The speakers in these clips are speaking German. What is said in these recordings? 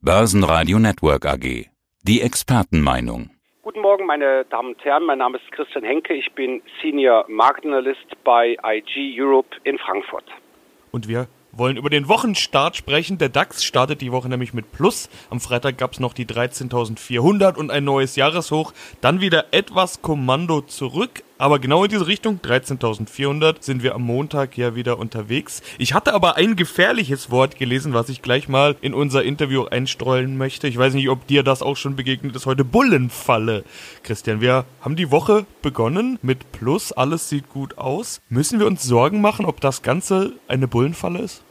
Börsenradio Network AG. Die Expertenmeinung. Guten Morgen, meine Damen und Herren. Mein Name ist Christian Henke. Ich bin Senior Market Analyst bei IG Europe in Frankfurt. Und wir wollen über den Wochenstart sprechen. Der DAX startet die Woche nämlich mit Plus. Am Freitag gab es noch die 13.400 und ein neues Jahreshoch. Dann wieder etwas Kommando zurück. Aber genau in diese Richtung, 13.400, sind wir am Montag ja wieder unterwegs. Ich hatte aber ein gefährliches Wort gelesen, was ich gleich mal in unser Interview einstreuen möchte. Ich weiß nicht, ob dir das auch schon begegnet ist heute. Bullenfalle. Christian, wir haben die Woche begonnen mit Plus. Alles sieht gut aus. Müssen wir uns Sorgen machen, ob das Ganze eine Bullenfalle ist?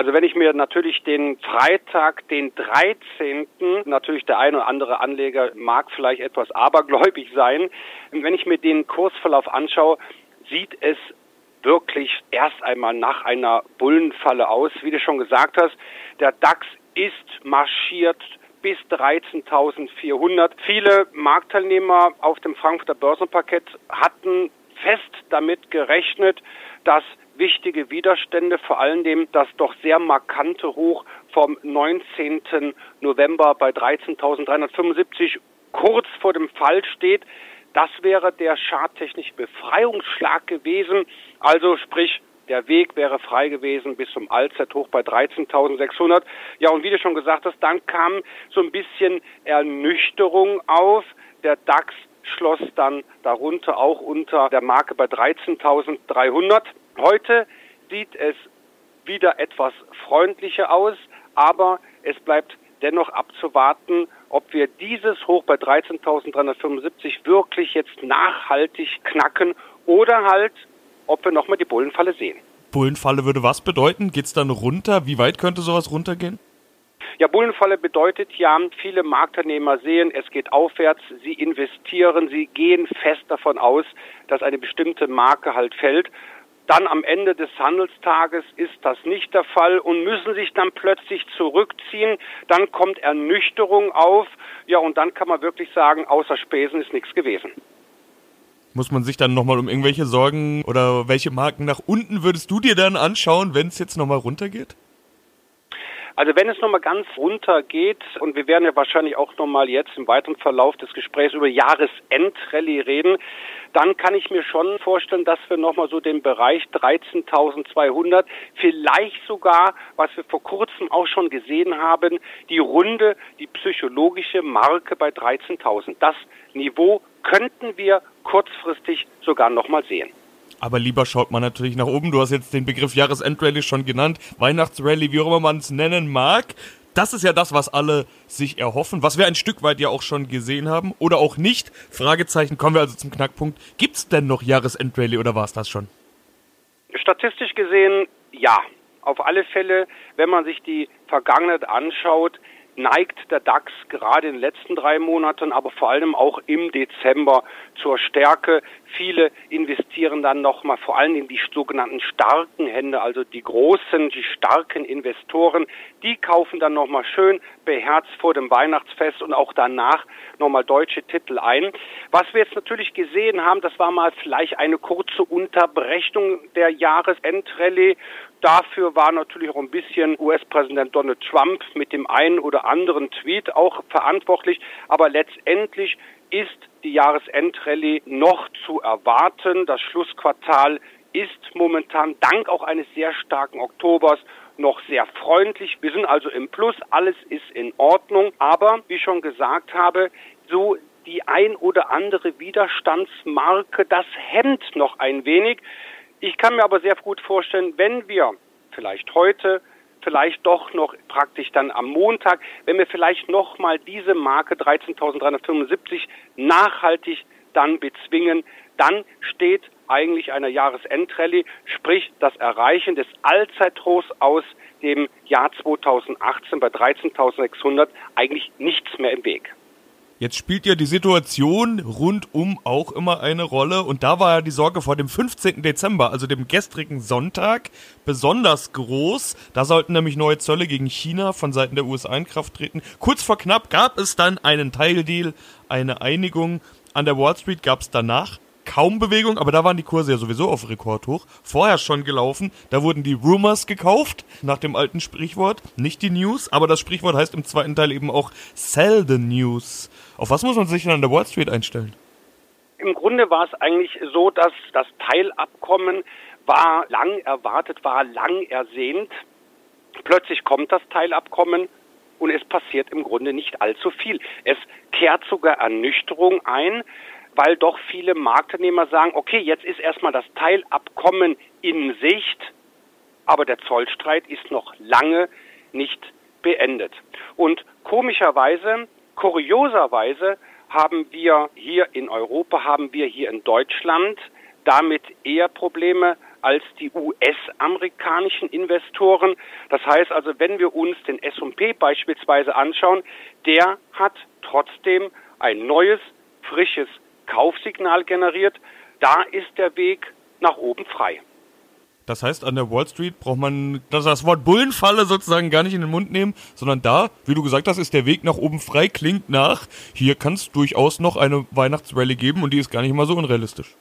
Also wenn ich mir natürlich den Freitag, den 13., natürlich der eine oder andere Anleger mag vielleicht etwas abergläubig sein, wenn ich mir den Kursverlauf anschaue, sieht es wirklich erst einmal nach einer Bullenfalle aus. Wie du schon gesagt hast, der DAX ist marschiert bis 13.400. Viele Marktteilnehmer auf dem Frankfurter Börsenparkett hatten fest damit gerechnet, dass wichtige Widerstände, vor allem das doch sehr markante Hoch vom 19. November bei 13.375 kurz vor dem Fall steht. Das wäre der charttechnische Befreiungsschlag gewesen. Also sprich, der Weg wäre frei gewesen bis zum Allzeithoch bei 13.600. Ja, und wie du schon gesagt hast, dann kam so ein bisschen Ernüchterung auf. Der DAX schloss dann darunter auch unter der Marke bei 13.300. Heute sieht es wieder etwas freundlicher aus, aber es bleibt dennoch abzuwarten, ob wir dieses Hoch bei 13.375 wirklich jetzt nachhaltig knacken oder halt, ob wir nochmal die Bullenfalle sehen. Bullenfalle würde was bedeuten? Geht es dann runter? Wie weit könnte sowas runtergehen? Ja, Bullenfalle bedeutet ja, viele Marktteilnehmer sehen, es geht aufwärts, sie investieren, sie gehen fest davon aus, dass eine bestimmte Marke halt fällt. Dann am Ende des Handelstages ist das nicht der Fall und müssen sich dann plötzlich zurückziehen. Dann kommt Ernüchterung auf. Ja, und dann kann man wirklich sagen, außer Spesen ist nichts gewesen. Muss man sich dann nochmal um irgendwelche Sorgen oder welche Marken nach unten würdest du dir dann anschauen, wenn es jetzt nochmal runtergeht? Also wenn es nochmal ganz runter geht, und wir werden ja wahrscheinlich auch nochmal jetzt im weiteren Verlauf des Gesprächs über Jahresendrallye reden, dann kann ich mir schon vorstellen, dass wir nochmal so den Bereich 13.200, vielleicht sogar, was wir vor kurzem auch schon gesehen haben, die Runde, die psychologische Marke bei 13.000. Das Niveau könnten wir kurzfristig sogar nochmal sehen. Aber lieber schaut man natürlich nach oben. Du hast jetzt den Begriff Jahresendrallye schon genannt. Weihnachtsrallye, wie auch immer man es nennen mag. Das ist ja das, was alle sich erhoffen, was wir ein Stück weit ja auch schon gesehen haben. Oder auch nicht. Fragezeichen, kommen wir also zum Knackpunkt. Gibt es denn noch Jahresendrallye oder war es das schon? Statistisch gesehen, ja. Auf alle Fälle, wenn man sich die Vergangenheit anschaut, neigt der DAX gerade in den letzten drei Monaten, aber vor allem auch im Dezember zur Stärke. Viele investieren dann nochmal vor allem in die sogenannten starken Hände, also die großen, die starken Investoren. Die kaufen dann nochmal schön beherzt vor dem Weihnachtsfest und auch danach nochmal deutsche Titel ein. Was wir jetzt natürlich gesehen haben, das war mal vielleicht eine kurze Unterbrechung der Jahresendrallye. Dafür war natürlich auch ein bisschen US-Präsident Donald Trump mit dem einen oder anderen Tweet auch verantwortlich. Aber letztendlich ist die Jahresendrallye noch zu erwarten. Das Schlussquartal ist momentan dank auch eines sehr starken Oktobers noch sehr freundlich. Wir sind also im Plus, alles ist in Ordnung. Aber wie ich schon gesagt habe, so die ein oder andere Widerstandsmarke, das hemmt noch ein wenig. Ich kann mir aber sehr gut vorstellen, wenn wir vielleicht heute, vielleicht doch noch praktisch dann am Montag, wenn wir vielleicht nochmal diese Marke 13.375 nachhaltig dann bezwingen, dann steht eigentlich einer Jahresendrallye, sprich das Erreichen des Allzeithochs aus dem Jahr 2018 bei 13.600 eigentlich nichts mehr im Weg. Jetzt spielt ja die Situation rundum auch immer eine Rolle und da war ja die Sorge vor dem 15. Dezember, also dem gestrigen Sonntag, besonders groß. Da sollten nämlich neue Zölle gegen China von Seiten der USA in Kraft treten. Kurz vor knapp gab es dann einen Teildeal, eine Einigung. An der Wall Street gab es danach kaum Bewegung, aber da waren die Kurse ja sowieso auf Rekordhoch. Vorher schon gelaufen, da wurden die Rumors gekauft, nach dem alten Sprichwort, nicht die News, aber das Sprichwort heißt im zweiten Teil eben auch Sell the News. Auf was muss man sich denn an der Wall Street einstellen? Im Grunde war es eigentlich so, dass das Teilabkommen war lang erwartet, war lang ersehnt. Plötzlich kommt das Teilabkommen und es passiert im Grunde nicht allzu viel. Es kehrt sogar Ernüchterung ein, weil doch viele Marktteilnehmer sagen, okay, jetzt ist erstmal das Teilabkommen in Sicht, aber der Zollstreit ist noch lange nicht beendet. Und komischerweise, kurioserweise haben wir hier in Europa, haben wir hier in Deutschland damit eher Probleme als die US-amerikanischen Investoren. Das heißt also, wenn wir uns den S&P beispielsweise anschauen, der hat trotzdem ein neues, frisches Kaufsignal generiert. Da ist der Weg nach oben frei. Das heißt, an der Wall Street braucht man das, Wort Bullenfalle sozusagen gar nicht in den Mund nehmen, sondern da, wie du gesagt hast, ist der Weg nach oben frei, klingt nach, hier kann es durchaus noch eine Weihnachtsrallye geben und die ist gar nicht mal so unrealistisch.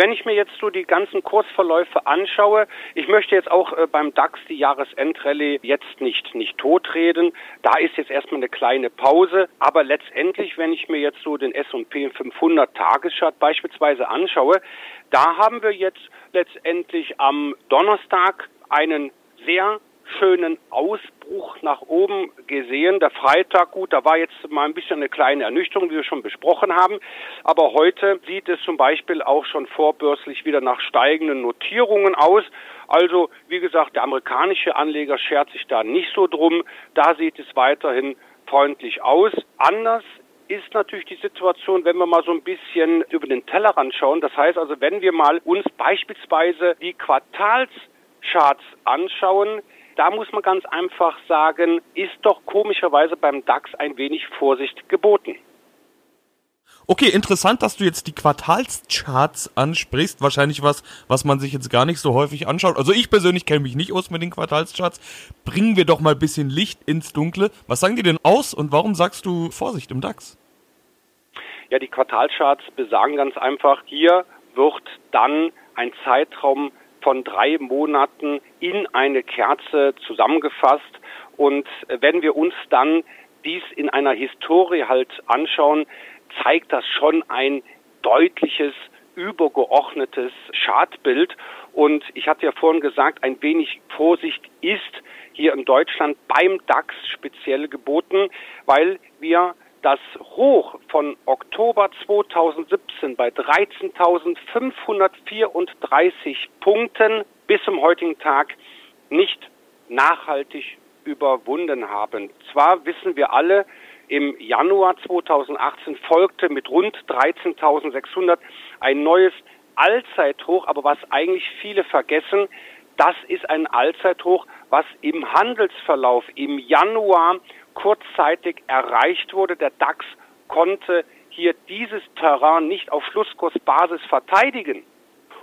Wenn ich mir jetzt so die ganzen Kursverläufe anschaue, ich möchte jetzt auch äh, beim DAX die Jahresendrallye jetzt nicht, nicht totreden. Da ist jetzt erstmal eine kleine Pause. Aber letztendlich, wenn ich mir jetzt so den S&P 500 Tageschart beispielsweise anschaue, da haben wir jetzt letztendlich am Donnerstag einen sehr schönen Ausbruch nach oben gesehen. Der Freitag, gut, da war jetzt mal ein bisschen eine kleine Ernüchterung, wie wir schon besprochen haben. Aber heute sieht es zum Beispiel auch schon vorbörslich wieder nach steigenden Notierungen aus. Also, wie gesagt, der amerikanische Anleger schert sich da nicht so drum. Da sieht es weiterhin freundlich aus. Anders ist natürlich die Situation, wenn wir mal so ein bisschen über den Tellerrand schauen. Das heißt also, wenn wir mal uns beispielsweise die Quartalscharts anschauen, da muss man ganz einfach sagen, ist doch komischerweise beim DAX ein wenig Vorsicht geboten. Okay, interessant, dass du jetzt die Quartalscharts ansprichst. Wahrscheinlich was, was man sich jetzt gar nicht so häufig anschaut. Also ich persönlich kenne mich nicht aus mit den Quartalscharts. Bringen wir doch mal ein bisschen Licht ins Dunkle. Was sagen die denn aus und warum sagst du Vorsicht im DAX? Ja, die Quartalscharts besagen ganz einfach, hier wird dann ein Zeitraum von drei Monaten in eine Kerze zusammengefasst. Und wenn wir uns dann dies in einer Historie halt anschauen, zeigt das schon ein deutliches, übergeordnetes Schadbild. Und ich hatte ja vorhin gesagt, ein wenig Vorsicht ist hier in Deutschland beim DAX speziell geboten, weil wir das Hoch von Oktober 2017 bei 13.534 Punkten bis zum heutigen Tag nicht nachhaltig überwunden haben. Zwar wissen wir alle, im Januar 2018 folgte mit rund 13.600 ein neues Allzeithoch, aber was eigentlich viele vergessen, das ist ein Allzeithoch, was im Handelsverlauf im Januar kurzzeitig erreicht wurde. Der DAX konnte hier dieses Terrain nicht auf Schlusskursbasis verteidigen.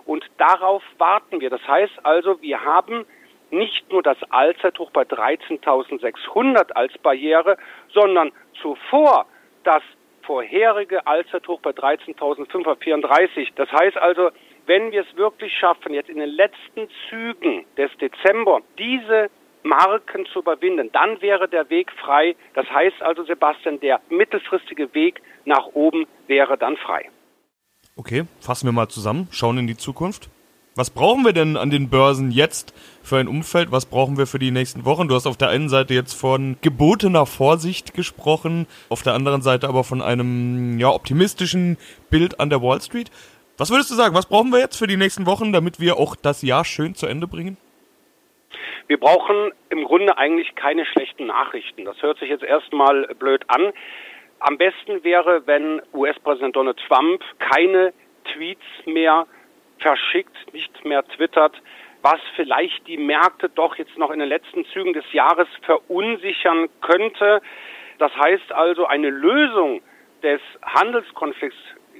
Und darauf warten wir. Das heißt also, wir haben nicht nur das Allzeithoch bei 13.600 als Barriere, sondern zuvor das vorherige Allzeithoch bei 13.534. Das heißt also, wenn wir es wirklich schaffen, jetzt in den letzten Zügen des Dezember diese Marken zu überwinden, dann wäre der Weg frei. Das heißt also, Sebastian, der mittelfristige Weg nach oben wäre dann frei. Okay, fassen wir mal zusammen, schauen in die Zukunft. Was brauchen wir denn an den Börsen jetzt für ein Umfeld? Was brauchen wir für die nächsten Wochen? Du hast auf der einen Seite jetzt von gebotener Vorsicht gesprochen, auf der anderen Seite aber von einem ja, optimistischen Bild an der Wall Street. Was würdest du sagen? Was brauchen wir jetzt für die nächsten Wochen, damit wir auch das Jahr schön zu Ende bringen? Wir brauchen im Grunde eigentlich keine schlechten Nachrichten. Das hört sich jetzt erstmal blöd an. Am besten wäre, wenn US-Präsident Donald Trump keine Tweets mehr verschickt, nicht mehr twittert, was vielleicht die Märkte doch jetzt noch in den letzten Zügen des Jahres verunsichern könnte. Das heißt also, eine Lösung des Handelskonflikts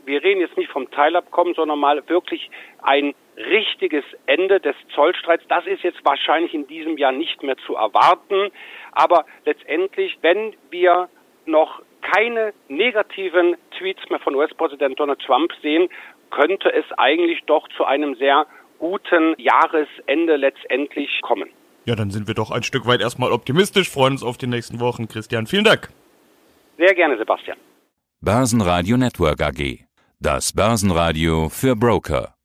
wir reden jetzt nicht vom Teilabkommen, sondern mal wirklich ein richtiges Ende des Zollstreits. Das ist jetzt wahrscheinlich in diesem Jahr nicht mehr zu erwarten. Aber letztendlich, wenn wir noch keine negativen Tweets mehr von US-Präsident Donald Trump sehen, könnte es eigentlich doch zu einem sehr guten Jahresende letztendlich kommen. Ja, dann sind wir doch ein Stück weit erstmal optimistisch, freuen uns auf die nächsten Wochen. Christian, vielen Dank. Sehr gerne, Sebastian. Börsenradio Network AG. Das Börsenradio für Broker.